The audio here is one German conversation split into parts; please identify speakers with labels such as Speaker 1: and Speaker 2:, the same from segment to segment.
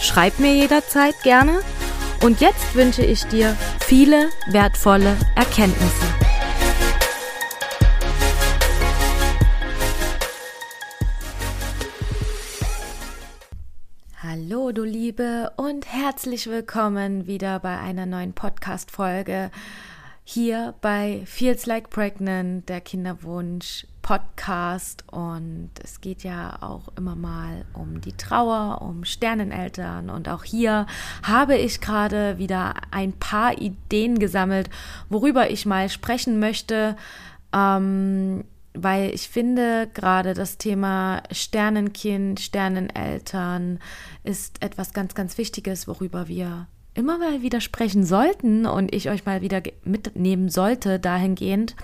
Speaker 1: Schreib mir jederzeit gerne. Und jetzt wünsche ich dir viele wertvolle Erkenntnisse. Hallo, du Liebe, und herzlich willkommen wieder bei einer neuen Podcast-Folge hier bei Feels Like Pregnant, der Kinderwunsch Podcast. Und es geht ja auch immer mal um die Trauer, um Sterneneltern. Und auch hier habe ich gerade wieder ein paar Ideen gesammelt, worüber ich mal sprechen möchte. Ähm, weil ich finde, gerade das Thema Sternenkind, Sterneneltern ist etwas ganz, ganz Wichtiges, worüber wir immer mal wieder sprechen sollten und ich euch mal wieder mitnehmen sollte dahingehend.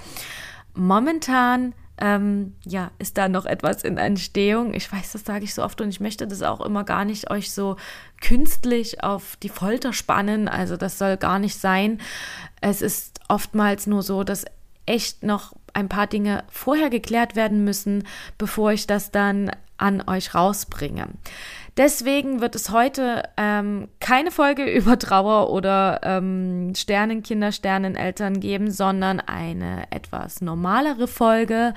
Speaker 1: Momentan ähm, ja, ist da noch etwas in Entstehung. Ich weiß, das sage ich so oft und ich möchte das auch immer gar nicht euch so künstlich auf die Folter spannen. Also das soll gar nicht sein. Es ist oftmals nur so, dass echt noch ein paar Dinge vorher geklärt werden müssen, bevor ich das dann an euch rausbringe. Deswegen wird es heute ähm, keine Folge über Trauer oder ähm, Sternenkinder, Sterneneltern geben, sondern eine etwas normalere Folge.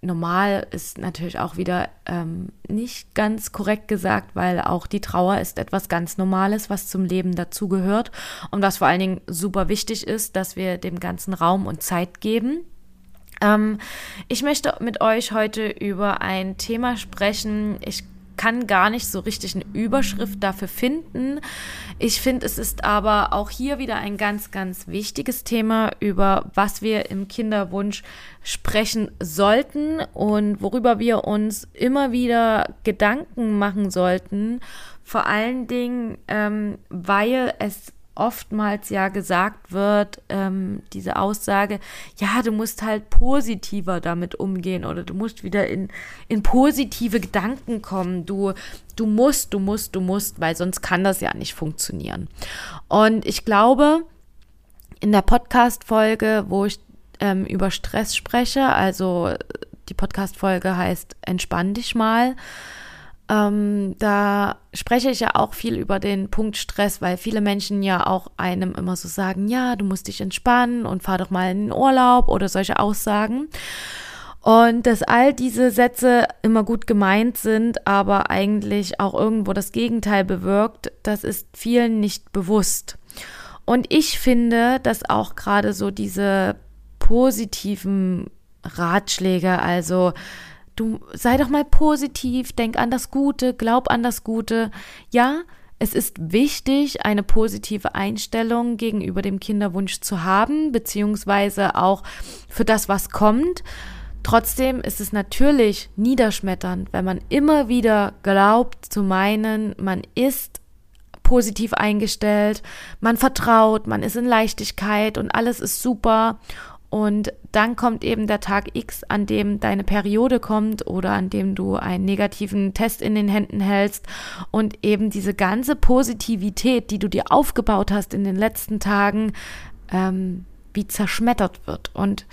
Speaker 1: Normal ist natürlich auch wieder ähm, nicht ganz korrekt gesagt, weil auch die Trauer ist etwas ganz Normales, was zum Leben dazugehört und was vor allen Dingen super wichtig ist, dass wir dem ganzen Raum und Zeit geben. Ähm, ich möchte mit euch heute über ein Thema sprechen. Ich kann gar nicht so richtig eine Überschrift dafür finden. Ich finde, es ist aber auch hier wieder ein ganz, ganz wichtiges Thema, über was wir im Kinderwunsch sprechen sollten und worüber wir uns immer wieder Gedanken machen sollten. Vor allen Dingen, ähm, weil es oftmals ja gesagt wird, ähm, diese Aussage, ja, du musst halt positiver damit umgehen oder du musst wieder in, in positive Gedanken kommen. Du, du musst, du musst, du musst, weil sonst kann das ja nicht funktionieren. Und ich glaube, in der Podcast-Folge, wo ich ähm, über Stress spreche, also die Podcast-Folge heißt Entspann dich mal, ähm, da spreche ich ja auch viel über den Punkt Stress, weil viele Menschen ja auch einem immer so sagen, ja, du musst dich entspannen und fahr doch mal in den Urlaub oder solche Aussagen. Und dass all diese Sätze immer gut gemeint sind, aber eigentlich auch irgendwo das Gegenteil bewirkt, das ist vielen nicht bewusst. Und ich finde, dass auch gerade so diese positiven Ratschläge, also Du sei doch mal positiv, denk an das Gute, glaub an das Gute. Ja, es ist wichtig, eine positive Einstellung gegenüber dem Kinderwunsch zu haben, beziehungsweise auch für das, was kommt. Trotzdem ist es natürlich niederschmetternd, wenn man immer wieder glaubt zu meinen, man ist positiv eingestellt, man vertraut, man ist in Leichtigkeit und alles ist super und dann kommt eben der Tag X, an dem deine Periode kommt oder an dem du einen negativen Test in den Händen hältst und eben diese ganze Positivität, die du dir aufgebaut hast in den letzten Tagen, ähm, wie zerschmettert wird. Und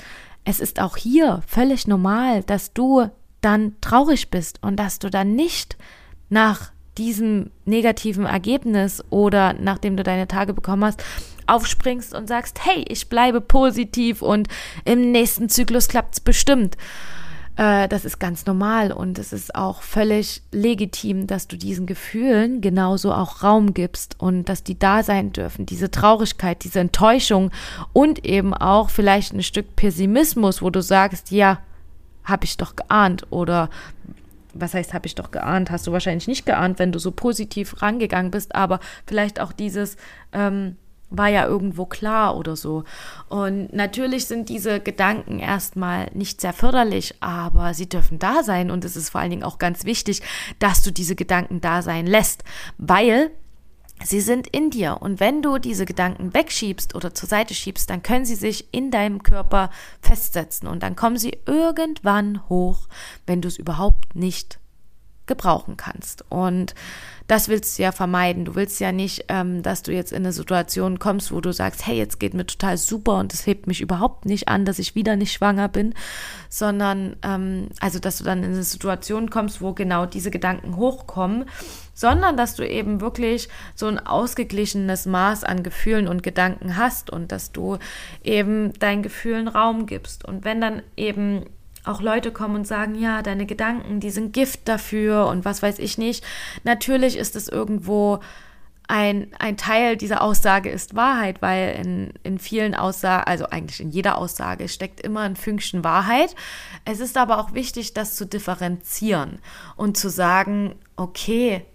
Speaker 1: es ist auch hier völlig normal, dass du dann traurig bist und dass du dann nicht nach diesem negativen Ergebnis oder nachdem du deine Tage bekommen hast, aufspringst und sagst, hey, ich bleibe positiv und im nächsten Zyklus klappt es bestimmt. Äh, das ist ganz normal und es ist auch völlig legitim, dass du diesen Gefühlen genauso auch Raum gibst und dass die da sein dürfen. Diese Traurigkeit, diese Enttäuschung und eben auch vielleicht ein Stück Pessimismus, wo du sagst, ja, habe ich doch geahnt oder was heißt, habe ich doch geahnt, hast du wahrscheinlich nicht geahnt, wenn du so positiv rangegangen bist, aber vielleicht auch dieses, ähm, war ja irgendwo klar oder so. Und natürlich sind diese Gedanken erstmal nicht sehr förderlich, aber sie dürfen da sein und es ist vor allen Dingen auch ganz wichtig, dass du diese Gedanken da sein lässt, weil Sie sind in dir und wenn du diese Gedanken wegschiebst oder zur Seite schiebst, dann können sie sich in deinem Körper festsetzen und dann kommen sie irgendwann hoch, wenn du es überhaupt nicht gebrauchen kannst. Und das willst du ja vermeiden. Du willst ja nicht, ähm, dass du jetzt in eine Situation kommst, wo du sagst, hey, jetzt geht mir total super und es hebt mich überhaupt nicht an, dass ich wieder nicht schwanger bin, sondern ähm, also, dass du dann in eine Situation kommst, wo genau diese Gedanken hochkommen, sondern dass du eben wirklich so ein ausgeglichenes Maß an Gefühlen und Gedanken hast und dass du eben deinen Gefühlen Raum gibst. Und wenn dann eben auch Leute kommen und sagen, ja, deine Gedanken, die sind Gift dafür und was weiß ich nicht. Natürlich ist es irgendwo ein, ein Teil dieser Aussage ist Wahrheit, weil in, in vielen Aussagen, also eigentlich in jeder Aussage steckt immer ein Fünkchen Wahrheit. Es ist aber auch wichtig, das zu differenzieren und zu sagen, okay,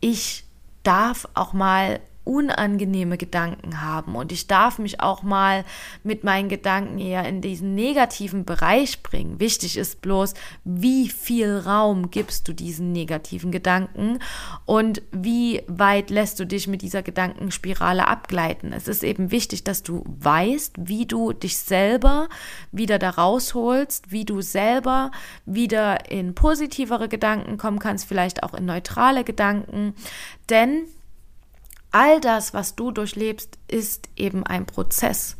Speaker 1: ich darf auch mal unangenehme Gedanken haben und ich darf mich auch mal mit meinen Gedanken eher in diesen negativen Bereich bringen. Wichtig ist bloß, wie viel Raum gibst du diesen negativen Gedanken und wie weit lässt du dich mit dieser Gedankenspirale abgleiten. Es ist eben wichtig, dass du weißt, wie du dich selber wieder da rausholst, wie du selber wieder in positivere Gedanken kommen kannst, vielleicht auch in neutrale Gedanken, denn all das, was du durchlebst, ist eben ein Prozess.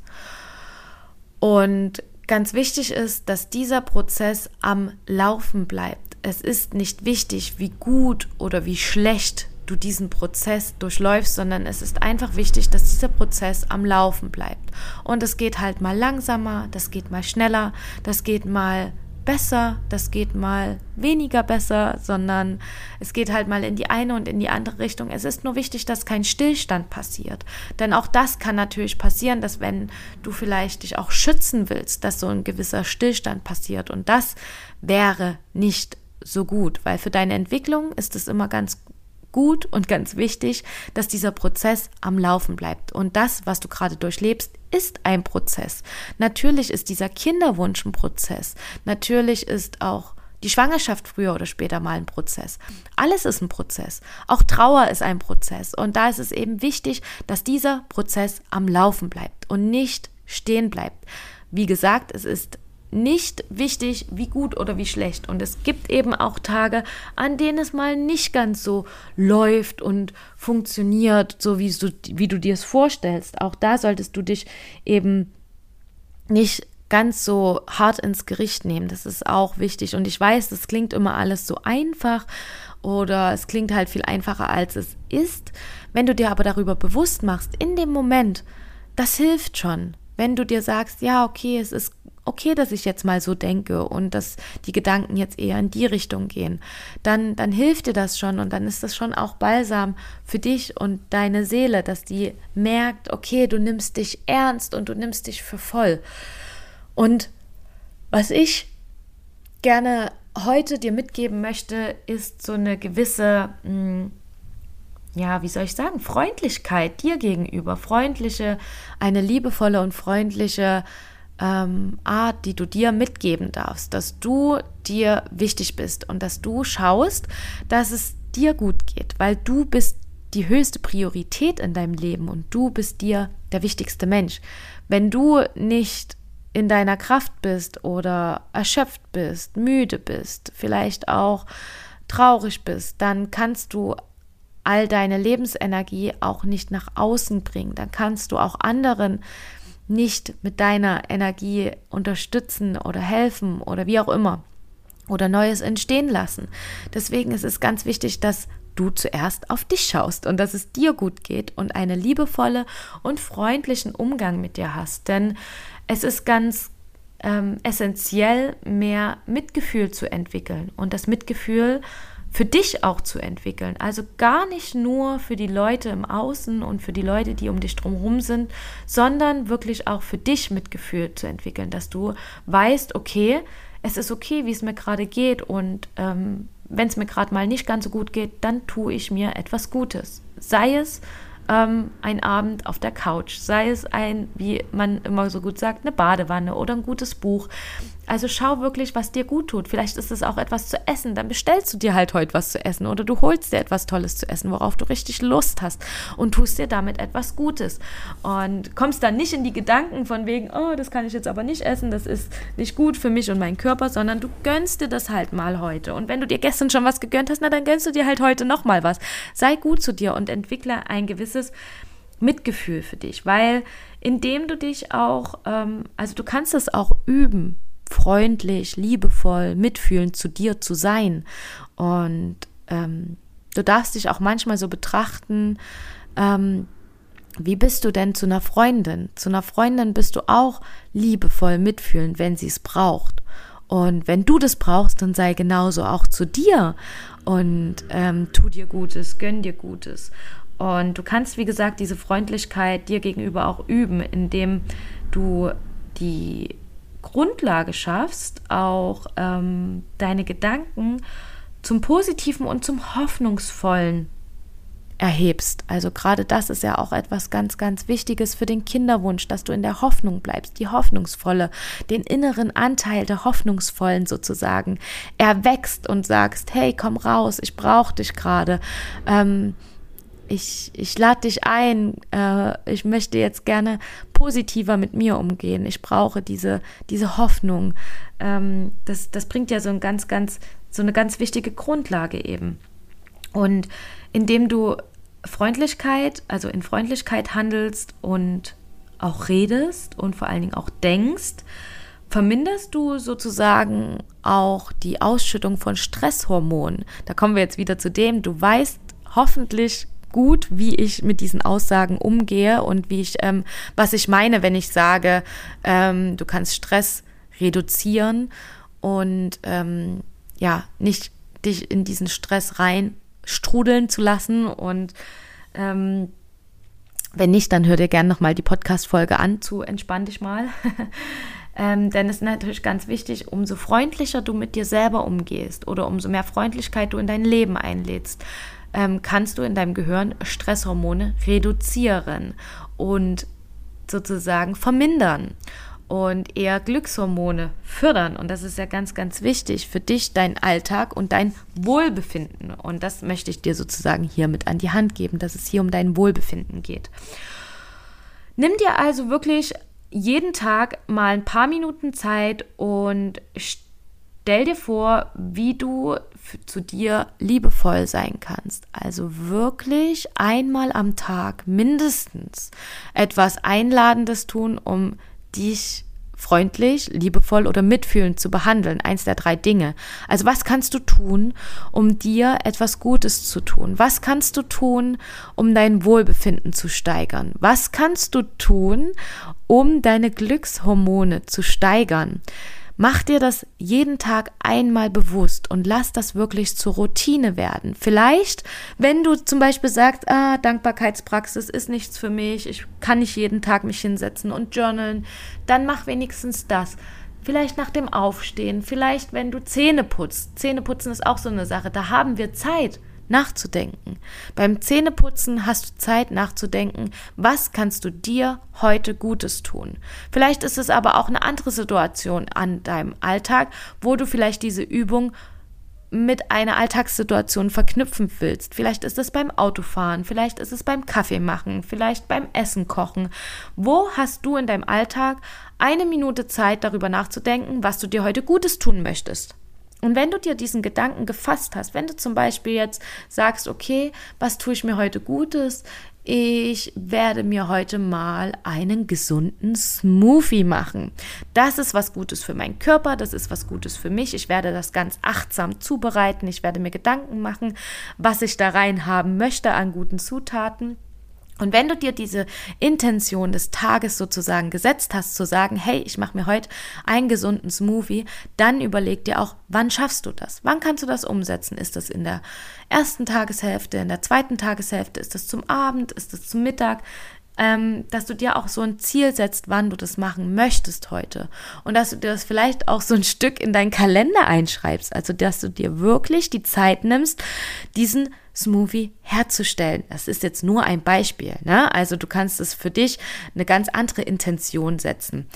Speaker 1: Und ganz wichtig ist, dass dieser Prozess am Laufen bleibt. Es ist nicht wichtig, wie gut oder wie schlecht du diesen Prozess durchläufst, sondern es ist einfach wichtig, dass dieser Prozess am Laufen bleibt. Und es geht halt mal langsamer, das geht mal schneller, das geht mal besser, das geht mal weniger besser, sondern es geht halt mal in die eine und in die andere Richtung. Es ist nur wichtig, dass kein Stillstand passiert. Denn auch das kann natürlich passieren, dass wenn du vielleicht dich auch schützen willst, dass so ein gewisser Stillstand passiert. Und das wäre nicht so gut, weil für deine Entwicklung ist es immer ganz gut und ganz wichtig, dass dieser Prozess am Laufen bleibt. Und das, was du gerade durchlebst, ist ein Prozess. Natürlich ist dieser Kinderwunsch ein Prozess. Natürlich ist auch die Schwangerschaft früher oder später mal ein Prozess. Alles ist ein Prozess. Auch Trauer ist ein Prozess. Und da ist es eben wichtig, dass dieser Prozess am Laufen bleibt und nicht stehen bleibt. Wie gesagt, es ist nicht wichtig, wie gut oder wie schlecht. Und es gibt eben auch Tage, an denen es mal nicht ganz so läuft und funktioniert, so wie du, wie du dir es vorstellst. Auch da solltest du dich eben nicht ganz so hart ins Gericht nehmen. Das ist auch wichtig. Und ich weiß, das klingt immer alles so einfach oder es klingt halt viel einfacher, als es ist. Wenn du dir aber darüber bewusst machst, in dem Moment, das hilft schon. Wenn du dir sagst, ja, okay, es ist okay, dass ich jetzt mal so denke und dass die Gedanken jetzt eher in die Richtung gehen, dann, dann hilft dir das schon und dann ist das schon auch balsam für dich und deine Seele, dass die merkt, okay, du nimmst dich ernst und du nimmst dich für voll. Und was ich gerne heute dir mitgeben möchte, ist so eine gewisse, hm, ja, wie soll ich sagen, Freundlichkeit dir gegenüber, freundliche, eine liebevolle und freundliche ähm, Art, die du dir mitgeben darfst, dass du dir wichtig bist und dass du schaust, dass es dir gut geht, weil du bist die höchste Priorität in deinem Leben und du bist dir der wichtigste Mensch. Wenn du nicht in deiner Kraft bist oder erschöpft bist, müde bist, vielleicht auch traurig bist, dann kannst du all deine Lebensenergie auch nicht nach außen bringen. Dann kannst du auch anderen nicht mit deiner Energie unterstützen oder helfen oder wie auch immer oder Neues entstehen lassen. Deswegen ist es ganz wichtig, dass du zuerst auf dich schaust und dass es dir gut geht und einen liebevolle und freundlichen Umgang mit dir hast. Denn es ist ganz ähm, essentiell, mehr Mitgefühl zu entwickeln. Und das Mitgefühl für dich auch zu entwickeln. Also gar nicht nur für die Leute im Außen und für die Leute, die um dich drumherum sind, sondern wirklich auch für dich Mitgefühl zu entwickeln, dass du weißt, okay, es ist okay, wie es mir gerade geht und ähm, wenn es mir gerade mal nicht ganz so gut geht, dann tue ich mir etwas Gutes. Sei es ähm, ein Abend auf der Couch, sei es ein, wie man immer so gut sagt, eine Badewanne oder ein gutes Buch. Also schau wirklich, was dir gut tut. Vielleicht ist es auch etwas zu essen. Dann bestellst du dir halt heute was zu essen oder du holst dir etwas Tolles zu essen, worauf du richtig Lust hast und tust dir damit etwas Gutes. Und kommst dann nicht in die Gedanken von wegen, oh, das kann ich jetzt aber nicht essen, das ist nicht gut für mich und meinen Körper, sondern du gönnst dir das halt mal heute. Und wenn du dir gestern schon was gegönnt hast, na dann gönnst du dir halt heute nochmal was. Sei gut zu dir und entwickle ein gewisses Mitgefühl für dich, weil indem du dich auch, ähm, also du kannst es auch üben, freundlich, liebevoll, mitfühlend zu dir zu sein. Und ähm, du darfst dich auch manchmal so betrachten, ähm, wie bist du denn zu einer Freundin? Zu einer Freundin bist du auch liebevoll mitfühlend, wenn sie es braucht. Und wenn du das brauchst, dann sei genauso auch zu dir und ähm, tu dir Gutes, gönn dir Gutes. Und du kannst, wie gesagt, diese Freundlichkeit dir gegenüber auch üben, indem du die Grundlage schaffst, auch ähm, deine Gedanken zum Positiven und zum Hoffnungsvollen erhebst. Also gerade das ist ja auch etwas ganz, ganz Wichtiges für den Kinderwunsch, dass du in der Hoffnung bleibst, die hoffnungsvolle, den inneren Anteil der hoffnungsvollen sozusagen erwächst und sagst, hey, komm raus, ich brauche dich gerade. Ähm, ich, ich lade dich ein, äh, ich möchte jetzt gerne positiver mit mir umgehen. Ich brauche diese, diese Hoffnung. Ähm, das, das bringt ja so ein ganz, ganz, so eine ganz wichtige Grundlage eben. Und indem du Freundlichkeit, also in Freundlichkeit handelst und auch redest und vor allen Dingen auch denkst, verminderst du sozusagen auch die Ausschüttung von Stresshormonen. Da kommen wir jetzt wieder zu dem, du weißt hoffentlich gut, wie ich mit diesen Aussagen umgehe und wie ich, ähm, was ich meine, wenn ich sage, ähm, du kannst Stress reduzieren und ähm, ja, nicht dich in diesen Stress rein strudeln zu lassen und ähm, wenn nicht, dann hör dir gerne nochmal die Podcast-Folge an zu Entspann dich mal. ähm, denn es ist natürlich ganz wichtig, umso freundlicher du mit dir selber umgehst oder umso mehr Freundlichkeit du in dein Leben einlädst, ähm, kannst du in deinem Gehirn Stresshormone reduzieren und sozusagen vermindern und eher Glückshormone fördern. Und das ist ja ganz, ganz wichtig für dich, dein Alltag und dein Wohlbefinden. Und das möchte ich dir sozusagen hier mit an die Hand geben, dass es hier um dein Wohlbefinden geht. Nimm dir also wirklich jeden Tag mal ein paar Minuten Zeit und stell dir vor, wie du zu dir liebevoll sein kannst. Also wirklich einmal am Tag mindestens etwas Einladendes tun, um dich freundlich, liebevoll oder mitfühlend zu behandeln. Eins der drei Dinge. Also was kannst du tun, um dir etwas Gutes zu tun? Was kannst du tun, um dein Wohlbefinden zu steigern? Was kannst du tun, um deine Glückshormone zu steigern? Mach dir das jeden Tag einmal bewusst und lass das wirklich zur Routine werden. Vielleicht, wenn du zum Beispiel sagst, ah, Dankbarkeitspraxis ist nichts für mich, ich kann nicht jeden Tag mich hinsetzen und journalen, dann mach wenigstens das. Vielleicht nach dem Aufstehen, vielleicht wenn du Zähne putzt. Zähne putzen ist auch so eine Sache, da haben wir Zeit nachzudenken. Beim Zähneputzen hast du Zeit nachzudenken, was kannst du dir heute Gutes tun. Vielleicht ist es aber auch eine andere Situation an deinem Alltag, wo du vielleicht diese Übung mit einer Alltagssituation verknüpfen willst. Vielleicht ist es beim Autofahren, vielleicht ist es beim Kaffee machen, vielleicht beim Essen kochen. Wo hast du in deinem Alltag eine Minute Zeit darüber nachzudenken, was du dir heute Gutes tun möchtest? Und wenn du dir diesen Gedanken gefasst hast, wenn du zum Beispiel jetzt sagst, okay, was tue ich mir heute Gutes? Ich werde mir heute mal einen gesunden Smoothie machen. Das ist was Gutes für meinen Körper, das ist was Gutes für mich. Ich werde das ganz achtsam zubereiten. Ich werde mir Gedanken machen, was ich da rein haben möchte an guten Zutaten. Und wenn du dir diese Intention des Tages sozusagen gesetzt hast, zu sagen, hey, ich mache mir heute einen gesunden Smoothie, dann überleg dir auch, wann schaffst du das? Wann kannst du das umsetzen? Ist das in der ersten Tageshälfte, in der zweiten Tageshälfte? Ist das zum Abend? Ist das zum Mittag? Ähm, dass du dir auch so ein Ziel setzt, wann du das machen möchtest heute. Und dass du dir das vielleicht auch so ein Stück in deinen Kalender einschreibst. Also, dass du dir wirklich die Zeit nimmst, diesen Smoothie herzustellen. Das ist jetzt nur ein Beispiel. Ne? Also du kannst es für dich eine ganz andere Intention setzen.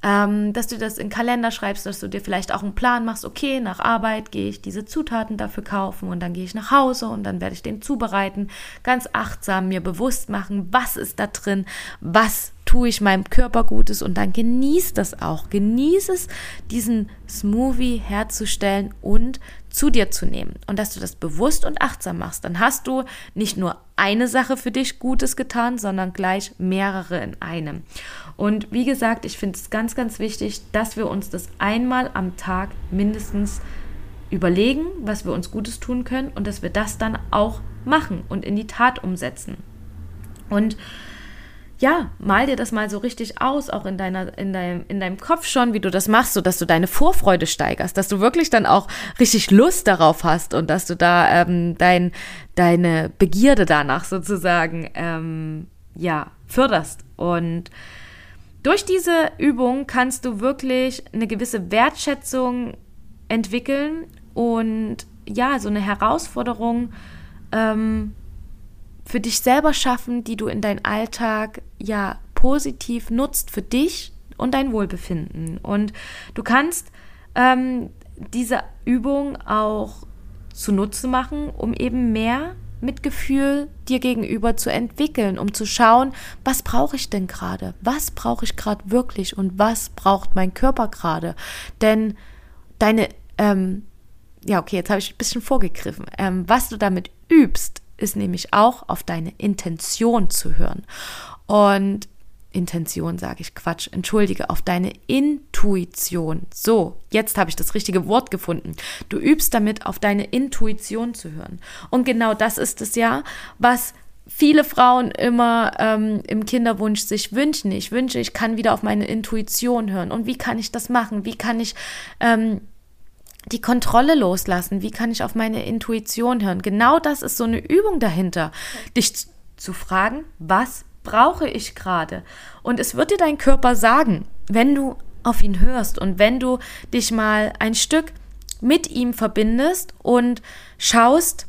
Speaker 1: Ähm, dass du das in Kalender schreibst, dass du dir vielleicht auch einen Plan machst, okay, nach Arbeit gehe ich diese Zutaten dafür kaufen und dann gehe ich nach Hause und dann werde ich den zubereiten, ganz achtsam mir bewusst machen, was ist da drin, was tue ich meinem Körper Gutes und dann genieß das auch. Genieß es, diesen Smoothie herzustellen und zu dir zu nehmen. Und dass du das bewusst und achtsam machst, dann hast du nicht nur eine Sache für dich Gutes getan, sondern gleich mehrere in einem. Und wie gesagt, ich finde es ganz, ganz wichtig, dass wir uns das einmal am Tag mindestens überlegen, was wir uns Gutes tun können und dass wir das dann auch machen und in die Tat umsetzen. Und ja, mal dir das mal so richtig aus, auch in deiner, in deinem, in deinem Kopf schon, wie du das machst, so dass du deine Vorfreude steigerst, dass du wirklich dann auch richtig Lust darauf hast und dass du da ähm, dein, deine Begierde danach sozusagen ähm, ja förderst. Und durch diese Übung kannst du wirklich eine gewisse Wertschätzung entwickeln und ja, so eine Herausforderung ähm, für dich selber schaffen, die du in deinen Alltag ja positiv nutzt für dich und dein Wohlbefinden. Und du kannst ähm, diese Übung auch zunutze machen, um eben mehr Mitgefühl dir gegenüber zu entwickeln, um zu schauen, was brauche ich denn gerade? Was brauche ich gerade wirklich und was braucht mein Körper gerade? Denn deine, ähm, ja, okay, jetzt habe ich ein bisschen vorgegriffen. Ähm, was du damit übst, ist nämlich auch auf deine Intention zu hören. Und Intention sage ich Quatsch, entschuldige, auf deine Intuition. So, jetzt habe ich das richtige Wort gefunden. Du übst damit auf deine Intuition zu hören. Und genau das ist es ja, was viele Frauen immer ähm, im Kinderwunsch sich wünschen. Ich wünsche, ich kann wieder auf meine Intuition hören. Und wie kann ich das machen? Wie kann ich ähm, die Kontrolle loslassen? Wie kann ich auf meine Intuition hören? Genau das ist so eine Übung dahinter, dich zu fragen, was brauche ich gerade? Und es wird dir dein Körper sagen, wenn du auf ihn hörst und wenn du dich mal ein Stück mit ihm verbindest und schaust,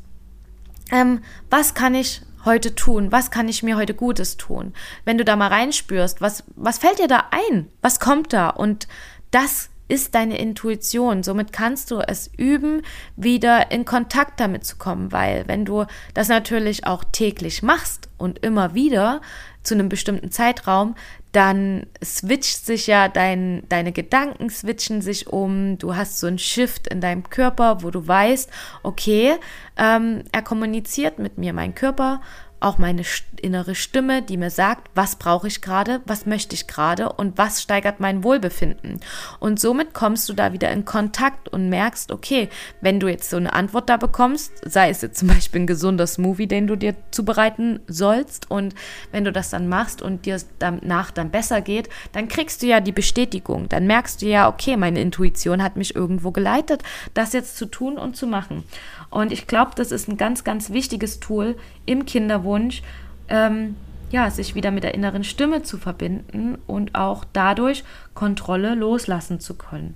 Speaker 1: ähm, was kann ich heute tun? Was kann ich mir heute Gutes tun? Wenn du da mal reinspürst, was, was fällt dir da ein? Was kommt da? Und das ist deine Intuition. Somit kannst du es üben, wieder in Kontakt damit zu kommen, weil wenn du das natürlich auch täglich machst und immer wieder zu einem bestimmten Zeitraum, dann switcht sich ja dein, deine Gedanken switchen sich um, du hast so ein Shift in deinem Körper, wo du weißt, okay, ähm, er kommuniziert mit mir, mein Körper auch meine innere Stimme, die mir sagt, was brauche ich gerade, was möchte ich gerade und was steigert mein Wohlbefinden. Und somit kommst du da wieder in Kontakt und merkst, okay, wenn du jetzt so eine Antwort da bekommst, sei es jetzt zum Beispiel ein gesunder Smoothie, den du dir zubereiten sollst und wenn du das dann machst und dir danach dann besser geht, dann kriegst du ja die Bestätigung. Dann merkst du ja, okay, meine Intuition hat mich irgendwo geleitet, das jetzt zu tun und zu machen. Und ich glaube, das ist ein ganz, ganz wichtiges Tool im Kinderwunsch, ähm, ja, sich wieder mit der inneren Stimme zu verbinden und auch dadurch Kontrolle loslassen zu können.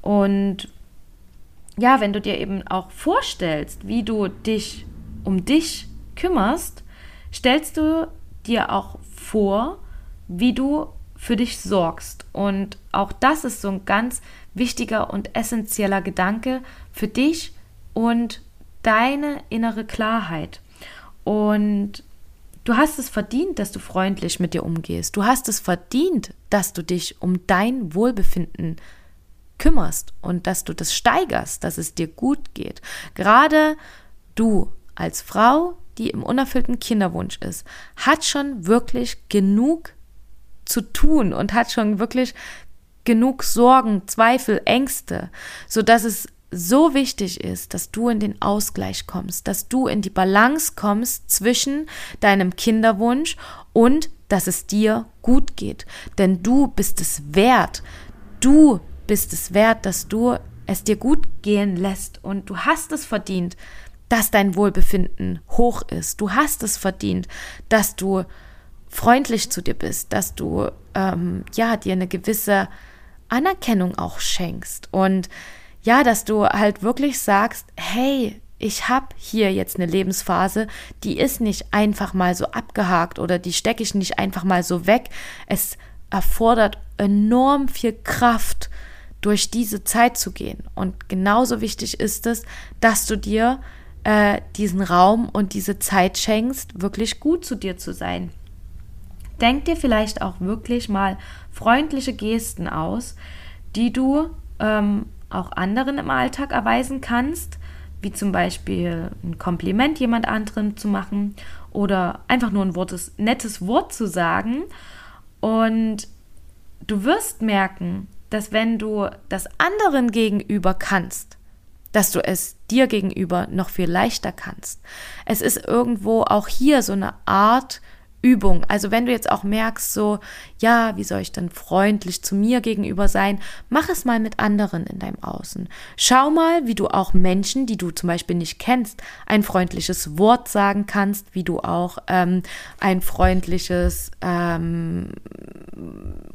Speaker 1: Und ja, wenn du dir eben auch vorstellst, wie du dich um dich kümmerst, stellst du dir auch vor, wie du für dich sorgst. Und auch das ist so ein ganz wichtiger und essentieller Gedanke für dich, und deine innere Klarheit. Und du hast es verdient, dass du freundlich mit dir umgehst. Du hast es verdient, dass du dich um dein Wohlbefinden kümmerst und dass du das steigerst, dass es dir gut geht. Gerade du als Frau, die im unerfüllten Kinderwunsch ist, hat schon wirklich genug zu tun und hat schon wirklich genug Sorgen, Zweifel, Ängste, so dass es so wichtig ist, dass du in den Ausgleich kommst, dass du in die Balance kommst zwischen deinem Kinderwunsch und dass es dir gut geht. Denn du bist es wert. Du bist es wert, dass du es dir gut gehen lässt und du hast es verdient, dass dein Wohlbefinden hoch ist. Du hast es verdient, dass du freundlich zu dir bist, dass du ähm, ja dir eine gewisse Anerkennung auch schenkst und ja, dass du halt wirklich sagst, hey, ich habe hier jetzt eine Lebensphase, die ist nicht einfach mal so abgehakt oder die stecke ich nicht einfach mal so weg. Es erfordert enorm viel Kraft, durch diese Zeit zu gehen. Und genauso wichtig ist es, dass du dir äh, diesen Raum und diese Zeit schenkst, wirklich gut zu dir zu sein. Denk dir vielleicht auch wirklich mal freundliche Gesten aus, die du ähm, auch anderen im Alltag erweisen kannst, wie zum Beispiel ein Kompliment jemand anderem zu machen oder einfach nur ein Wortes, nettes Wort zu sagen. Und du wirst merken, dass wenn du das anderen gegenüber kannst, dass du es dir gegenüber noch viel leichter kannst. Es ist irgendwo auch hier so eine Art Übung. Also wenn du jetzt auch merkst, so, ja, wie soll ich denn freundlich zu mir gegenüber sein, mach es mal mit anderen in deinem Außen. Schau mal, wie du auch Menschen, die du zum Beispiel nicht kennst, ein freundliches Wort sagen kannst, wie du auch ähm, ein freundliches ähm,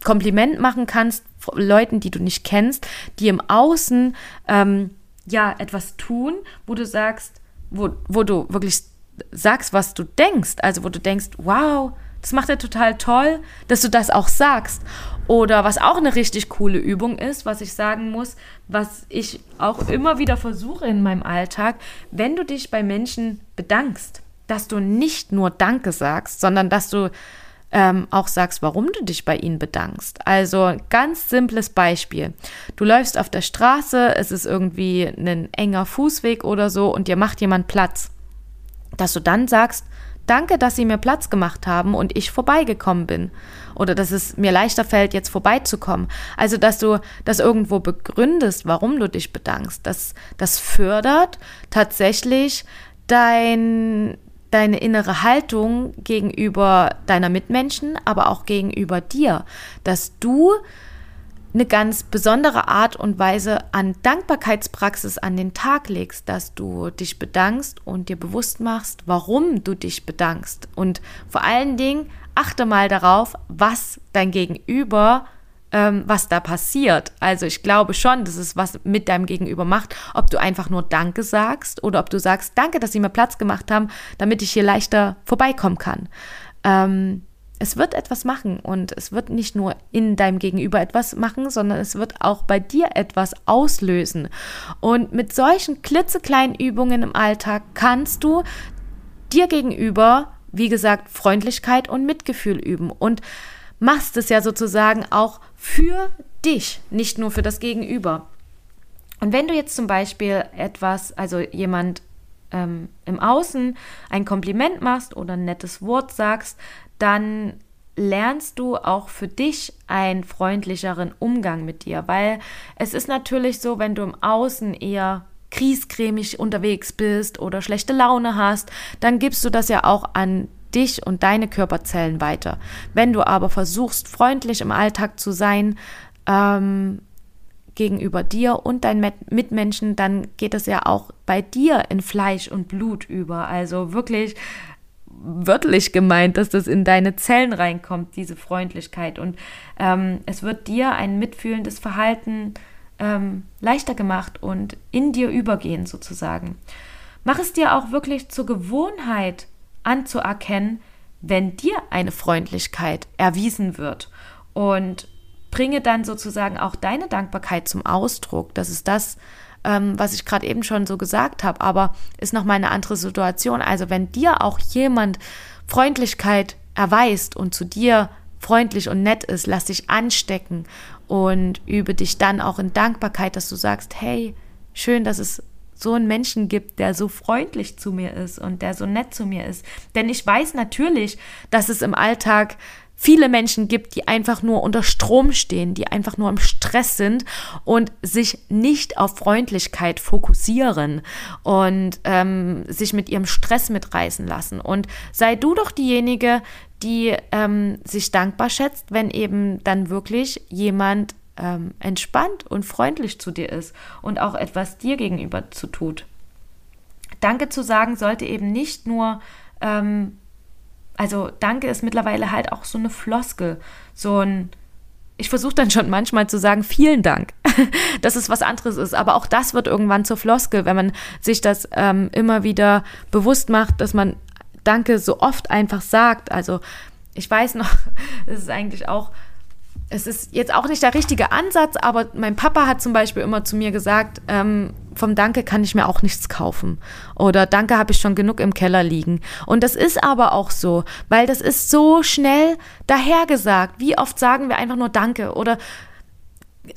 Speaker 1: Kompliment machen kannst, Leuten, die du nicht kennst, die im Außen ähm, ja etwas tun, wo du sagst, wo, wo du wirklich sagst, was du denkst. Also wo du denkst, wow, das macht er total toll, dass du das auch sagst. Oder was auch eine richtig coole Übung ist, was ich sagen muss, was ich auch immer wieder versuche in meinem Alltag, wenn du dich bei Menschen bedankst, dass du nicht nur Danke sagst, sondern dass du ähm, auch sagst, warum du dich bei ihnen bedankst. Also ganz simples Beispiel. Du läufst auf der Straße, es ist irgendwie ein enger Fußweg oder so und dir macht jemand Platz dass du dann sagst, danke, dass Sie mir Platz gemacht haben und ich vorbeigekommen bin. Oder dass es mir leichter fällt, jetzt vorbeizukommen. Also, dass du das irgendwo begründest, warum du dich bedankst. Das, das fördert tatsächlich dein, deine innere Haltung gegenüber deiner Mitmenschen, aber auch gegenüber dir. Dass du eine ganz besondere Art und Weise an Dankbarkeitspraxis an den Tag legst, dass du dich bedankst und dir bewusst machst, warum du dich bedankst. Und vor allen Dingen achte mal darauf, was dein Gegenüber ähm, was da passiert. Also ich glaube schon, dass es was mit deinem Gegenüber macht, ob du einfach nur Danke sagst oder ob du sagst, danke, dass sie mir Platz gemacht haben, damit ich hier leichter vorbeikommen kann. Ähm, es wird etwas machen und es wird nicht nur in deinem Gegenüber etwas machen, sondern es wird auch bei dir etwas auslösen. Und mit solchen klitzekleinen Übungen im Alltag kannst du dir gegenüber, wie gesagt, Freundlichkeit und Mitgefühl üben und machst es ja sozusagen auch für dich, nicht nur für das Gegenüber. Und wenn du jetzt zum Beispiel etwas, also jemand ähm, im Außen ein Kompliment machst oder ein nettes Wort sagst, dann lernst du auch für dich einen freundlicheren Umgang mit dir, weil es ist natürlich so, wenn du im Außen eher kriescremig unterwegs bist oder schlechte Laune hast, dann gibst du das ja auch an dich und deine Körperzellen weiter. Wenn du aber versuchst, freundlich im Alltag zu sein, ähm, gegenüber dir und deinen Mitmenschen, dann geht es ja auch bei dir in Fleisch und Blut über. Also wirklich wörtlich gemeint, dass das in deine Zellen reinkommt, diese Freundlichkeit. Und ähm, es wird dir ein mitfühlendes Verhalten ähm, leichter gemacht und in dir übergehen sozusagen. Mach es dir auch wirklich zur Gewohnheit anzuerkennen, wenn dir eine Freundlichkeit erwiesen wird. Und bringe dann sozusagen auch deine Dankbarkeit zum Ausdruck. Das ist das, ähm, was ich gerade eben schon so gesagt habe, aber ist nochmal eine andere Situation. Also wenn dir auch jemand Freundlichkeit erweist und zu dir freundlich und nett ist, lass dich anstecken und übe dich dann auch in Dankbarkeit, dass du sagst, hey, schön, dass es so einen Menschen gibt, der so freundlich zu mir ist und der so nett zu mir ist. Denn ich weiß natürlich, dass es im Alltag viele Menschen gibt, die einfach nur unter Strom stehen, die einfach nur im Stress sind und sich nicht auf Freundlichkeit fokussieren und ähm, sich mit ihrem Stress mitreißen lassen. Und sei du doch diejenige, die ähm, sich dankbar schätzt, wenn eben dann wirklich jemand ähm, entspannt und freundlich zu dir ist und auch etwas dir gegenüber zu tut. Danke zu sagen sollte eben nicht nur ähm, also danke ist mittlerweile halt auch so eine Floskel, so ein ich versuche dann schon manchmal zu sagen, vielen Dank. dass es was anderes ist. Aber auch das wird irgendwann zur Floskel, wenn man sich das ähm, immer wieder bewusst macht, dass man Danke so oft einfach sagt. Also ich weiß noch, es ist eigentlich auch es ist jetzt auch nicht der richtige Ansatz, aber mein Papa hat zum Beispiel immer zu mir gesagt, ähm, vom Danke kann ich mir auch nichts kaufen. Oder Danke habe ich schon genug im Keller liegen. Und das ist aber auch so, weil das ist so schnell dahergesagt. Wie oft sagen wir einfach nur Danke? Oder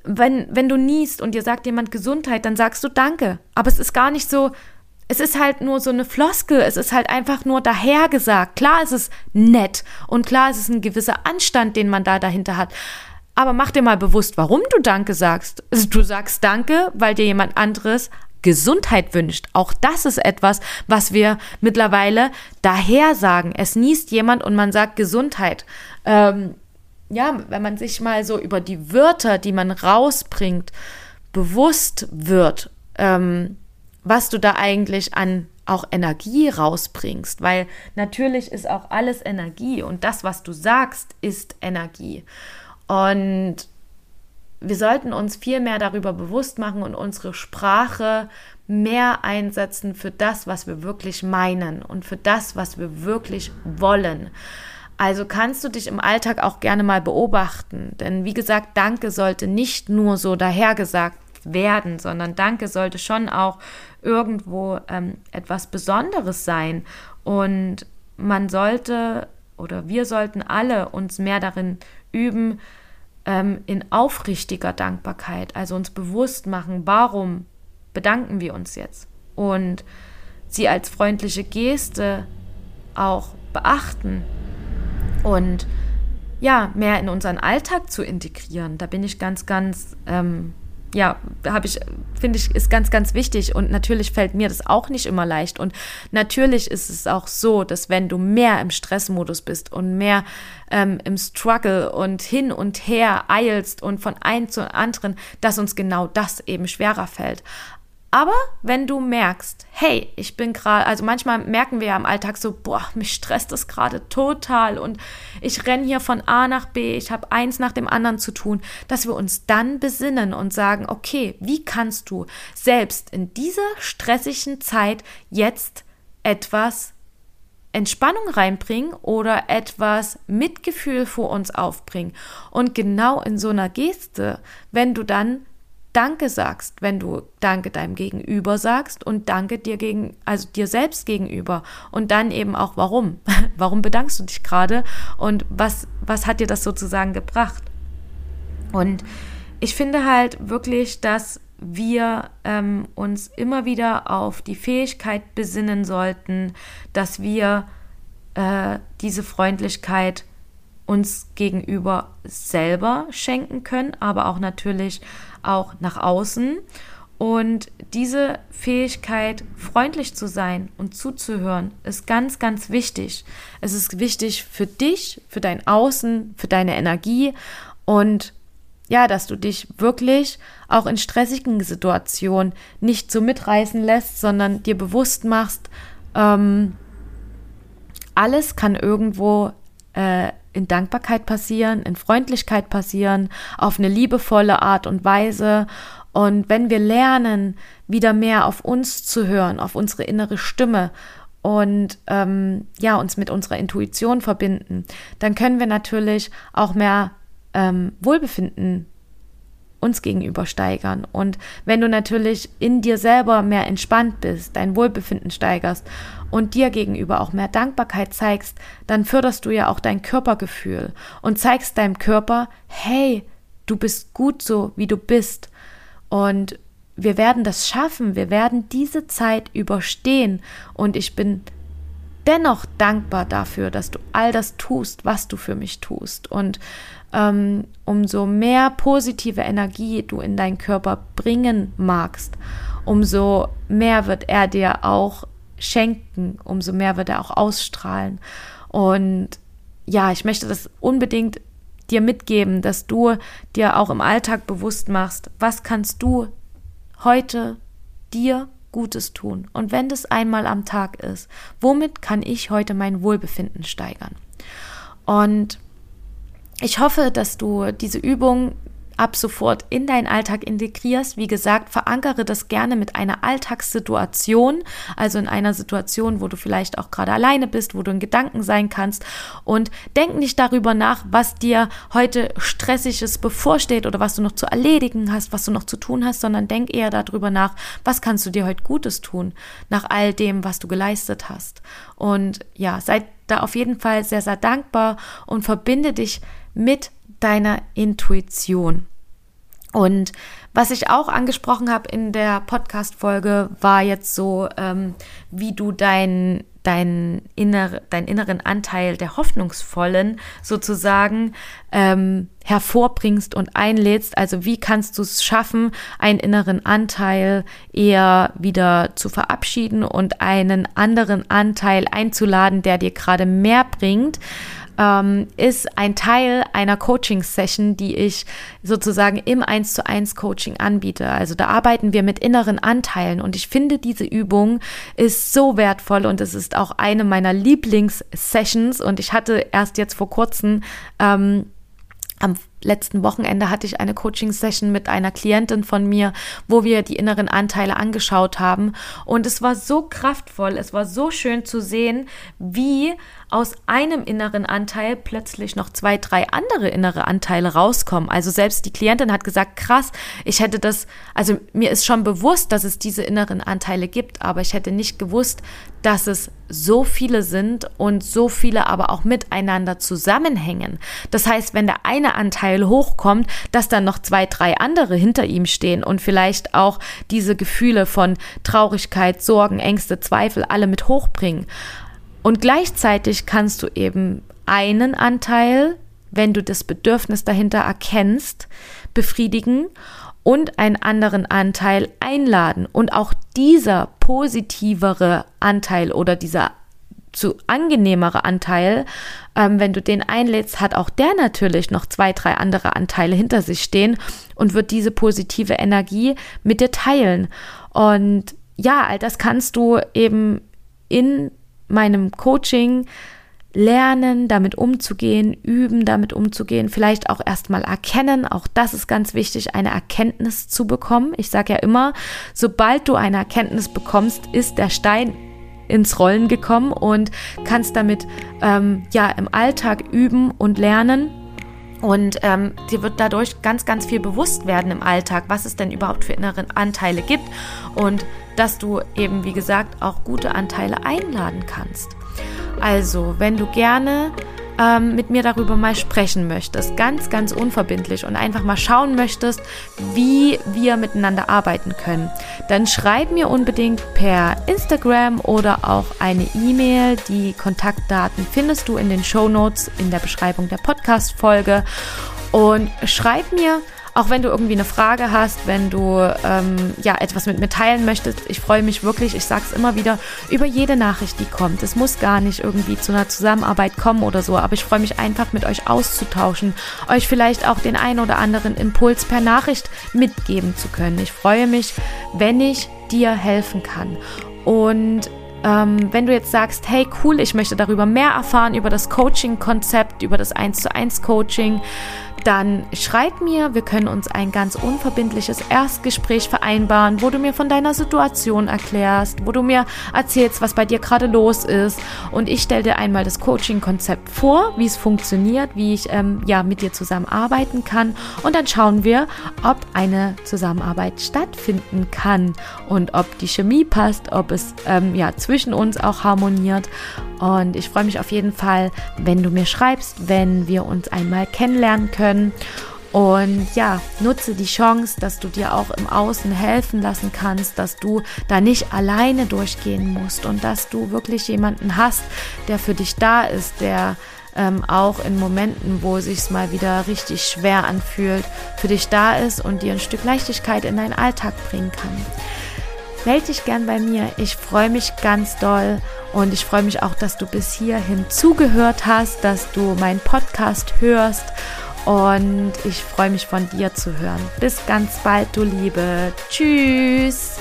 Speaker 1: wenn, wenn du niest und dir sagt jemand Gesundheit, dann sagst du Danke. Aber es ist gar nicht so, es ist halt nur so eine Floskel, es ist halt einfach nur dahergesagt. Klar ist es nett und klar ist es ein gewisser Anstand, den man da dahinter hat. Aber mach dir mal bewusst, warum du Danke sagst. Also du sagst Danke, weil dir jemand anderes Gesundheit wünscht. Auch das ist etwas, was wir mittlerweile daher sagen. Es niest jemand und man sagt Gesundheit. Ähm, ja, wenn man sich mal so über die Wörter, die man rausbringt, bewusst wird, ähm, was du da eigentlich an auch Energie rausbringst, weil natürlich ist auch alles Energie und das, was du sagst, ist Energie. Und wir sollten uns viel mehr darüber bewusst machen und unsere Sprache mehr einsetzen für das, was wir wirklich meinen und für das, was wir wirklich wollen. Also kannst du dich im Alltag auch gerne mal beobachten, denn wie gesagt, Danke sollte nicht nur so dahergesagt werden, sondern Danke sollte schon auch irgendwo ähm, etwas Besonderes sein. Und man sollte oder wir sollten alle uns mehr darin üben, ähm, in aufrichtiger Dankbarkeit, also uns bewusst machen, warum bedanken wir uns jetzt und sie als freundliche Geste auch beachten und ja, mehr in unseren Alltag zu integrieren. Da bin ich ganz, ganz ähm, ja, habe ich, finde ich, ist ganz, ganz wichtig. Und natürlich fällt mir das auch nicht immer leicht. Und natürlich ist es auch so, dass wenn du mehr im Stressmodus bist und mehr ähm, im Struggle und hin und her eilst und von einem zu anderen, dass uns genau das eben schwerer fällt. Aber wenn du merkst, hey, ich bin gerade, also manchmal merken wir ja im Alltag so, boah, mich stresst das gerade total und ich renne hier von A nach B, ich habe eins nach dem anderen zu tun, dass wir uns dann besinnen und sagen, okay, wie kannst du selbst in dieser stressigen Zeit jetzt etwas Entspannung reinbringen oder etwas Mitgefühl vor uns aufbringen. Und genau in so einer Geste, wenn du dann Danke sagst, wenn du Danke deinem Gegenüber sagst und Danke dir gegen, also dir selbst gegenüber und dann eben auch warum. warum bedankst du dich gerade und was, was hat dir das sozusagen gebracht? Und ich finde halt wirklich, dass wir ähm, uns immer wieder auf die Fähigkeit besinnen sollten, dass wir äh, diese Freundlichkeit uns gegenüber selber schenken können, aber auch natürlich auch nach außen. Und diese Fähigkeit, freundlich zu sein und zuzuhören, ist ganz, ganz wichtig. Es ist wichtig für dich, für dein Außen, für deine Energie und ja, dass du dich wirklich auch in stressigen Situationen nicht so mitreißen lässt, sondern dir bewusst machst, ähm, alles kann irgendwo äh, in Dankbarkeit passieren, in Freundlichkeit passieren, auf eine liebevolle Art und Weise. Und wenn wir lernen, wieder mehr auf uns zu hören, auf unsere innere Stimme und ähm, ja, uns mit unserer Intuition verbinden, dann können wir natürlich auch mehr ähm, Wohlbefinden uns gegenüber steigern. Und wenn du natürlich in dir selber mehr entspannt bist, dein Wohlbefinden steigerst und dir gegenüber auch mehr Dankbarkeit zeigst, dann förderst du ja auch dein Körpergefühl und zeigst deinem Körper, hey, du bist gut so, wie du bist. Und wir werden das schaffen, wir werden diese Zeit überstehen. Und ich bin dennoch dankbar dafür, dass du all das tust, was du für mich tust. Und ähm, umso mehr positive Energie du in deinen Körper bringen magst, umso mehr wird er dir auch schenken, umso mehr wird er auch ausstrahlen. Und ja, ich möchte das unbedingt dir mitgeben, dass du dir auch im Alltag bewusst machst, was kannst du heute dir Gutes tun. Und wenn das einmal am Tag ist, womit kann ich heute mein Wohlbefinden steigern? Und ich hoffe, dass du diese Übung ab sofort in deinen Alltag integrierst. Wie gesagt, verankere das gerne mit einer Alltagssituation, also in einer Situation, wo du vielleicht auch gerade alleine bist, wo du in Gedanken sein kannst und denk nicht darüber nach, was dir heute stressiges bevorsteht oder was du noch zu erledigen hast, was du noch zu tun hast, sondern denk eher darüber nach, was kannst du dir heute Gutes tun, nach all dem, was du geleistet hast. Und ja, sei da auf jeden Fall sehr, sehr dankbar und verbinde dich mit deiner Intuition. Und was ich auch angesprochen habe in der Podcast-Folge, war jetzt so, ähm, wie du dein, dein inner, deinen inneren Anteil der Hoffnungsvollen sozusagen ähm, hervorbringst und einlädst. Also wie kannst du es schaffen, einen inneren Anteil eher wieder zu verabschieden und einen anderen Anteil einzuladen, der dir gerade mehr bringt ähm, ist ein Teil einer Coaching-Session, die ich sozusagen im 1 zu 1 Coaching anbiete. Also da arbeiten wir mit inneren Anteilen und ich finde, diese Übung ist so wertvoll und es ist auch eine meiner Lieblings-Sessions und ich hatte erst jetzt vor kurzem ähm, am letzten Wochenende hatte ich eine Coaching-Session mit einer Klientin von mir, wo wir die inneren Anteile angeschaut haben. Und es war so kraftvoll, es war so schön zu sehen, wie aus einem inneren Anteil plötzlich noch zwei, drei andere innere Anteile rauskommen. Also selbst die Klientin hat gesagt, krass, ich hätte das, also mir ist schon bewusst, dass es diese inneren Anteile gibt, aber ich hätte nicht gewusst, dass es so viele sind und so viele aber auch miteinander zusammenhängen. Das heißt, wenn der eine Anteil hochkommt, dass dann noch zwei, drei andere hinter ihm stehen und vielleicht auch diese Gefühle von Traurigkeit, Sorgen, Ängste, Zweifel alle mit hochbringen. Und gleichzeitig kannst du eben einen Anteil, wenn du das Bedürfnis dahinter erkennst, befriedigen und einen anderen Anteil einladen. Und auch dieser positivere Anteil oder dieser zu angenehmere Anteil, ähm, wenn du den einlädst, hat auch der natürlich noch zwei, drei andere Anteile hinter sich stehen und wird diese positive Energie mit dir teilen. Und ja, all das kannst du eben in meinem Coaching lernen, damit umzugehen, üben, damit umzugehen, vielleicht auch erstmal erkennen. Auch das ist ganz wichtig, eine Erkenntnis zu bekommen. Ich sage ja immer, sobald du eine Erkenntnis bekommst, ist der Stein ins Rollen gekommen und kannst damit ähm, ja im Alltag üben und lernen. Und ähm, dir wird dadurch ganz, ganz viel bewusst werden im Alltag, was es denn überhaupt für innere Anteile gibt und dass du eben, wie gesagt, auch gute Anteile einladen kannst. Also, wenn du gerne ähm, mit mir darüber mal sprechen möchtest, ganz, ganz unverbindlich und einfach mal schauen möchtest, wie wir miteinander arbeiten können, dann schreib mir unbedingt per Instagram oder auch eine E-Mail. Die Kontaktdaten findest du in den Show Notes in der Beschreibung der Podcast-Folge. Und schreib mir, auch wenn du irgendwie eine Frage hast, wenn du ähm, ja etwas mit mir teilen möchtest, ich freue mich wirklich, ich sage es immer wieder, über jede Nachricht, die kommt. Es muss gar nicht irgendwie zu einer Zusammenarbeit kommen oder so, aber ich freue mich einfach mit euch auszutauschen, euch vielleicht auch den ein oder anderen Impuls per Nachricht mitgeben zu können. Ich freue mich, wenn ich dir helfen kann. Und ähm, wenn du jetzt sagst, hey cool, ich möchte darüber mehr erfahren, über das Coaching-Konzept, über das 1 zu 1 Coaching, dann schreib mir, wir können uns ein ganz unverbindliches Erstgespräch vereinbaren, wo du mir von deiner Situation erklärst, wo du mir erzählst, was bei dir gerade los ist. Und ich stelle dir einmal das Coaching-Konzept vor, wie es funktioniert, wie ich ähm, ja mit dir zusammenarbeiten kann. Und dann schauen wir, ob eine Zusammenarbeit stattfinden kann und ob die Chemie passt, ob es ähm, ja zwischen uns auch harmoniert. Und ich freue mich auf jeden Fall, wenn du mir schreibst, wenn wir uns einmal kennenlernen können. Und ja, nutze die Chance, dass du dir auch im Außen helfen lassen kannst, dass du da nicht alleine durchgehen musst und dass du wirklich jemanden hast, der für dich da ist, der ähm, auch in Momenten, wo es sich mal wieder richtig schwer anfühlt, für dich da ist und dir ein Stück Leichtigkeit in deinen Alltag bringen kann melde dich gern bei mir. Ich freue mich ganz doll und ich freue mich auch, dass du bis hierhin zugehört hast, dass du meinen Podcast hörst und ich freue mich von dir zu hören. Bis ganz bald, du Liebe. Tschüss.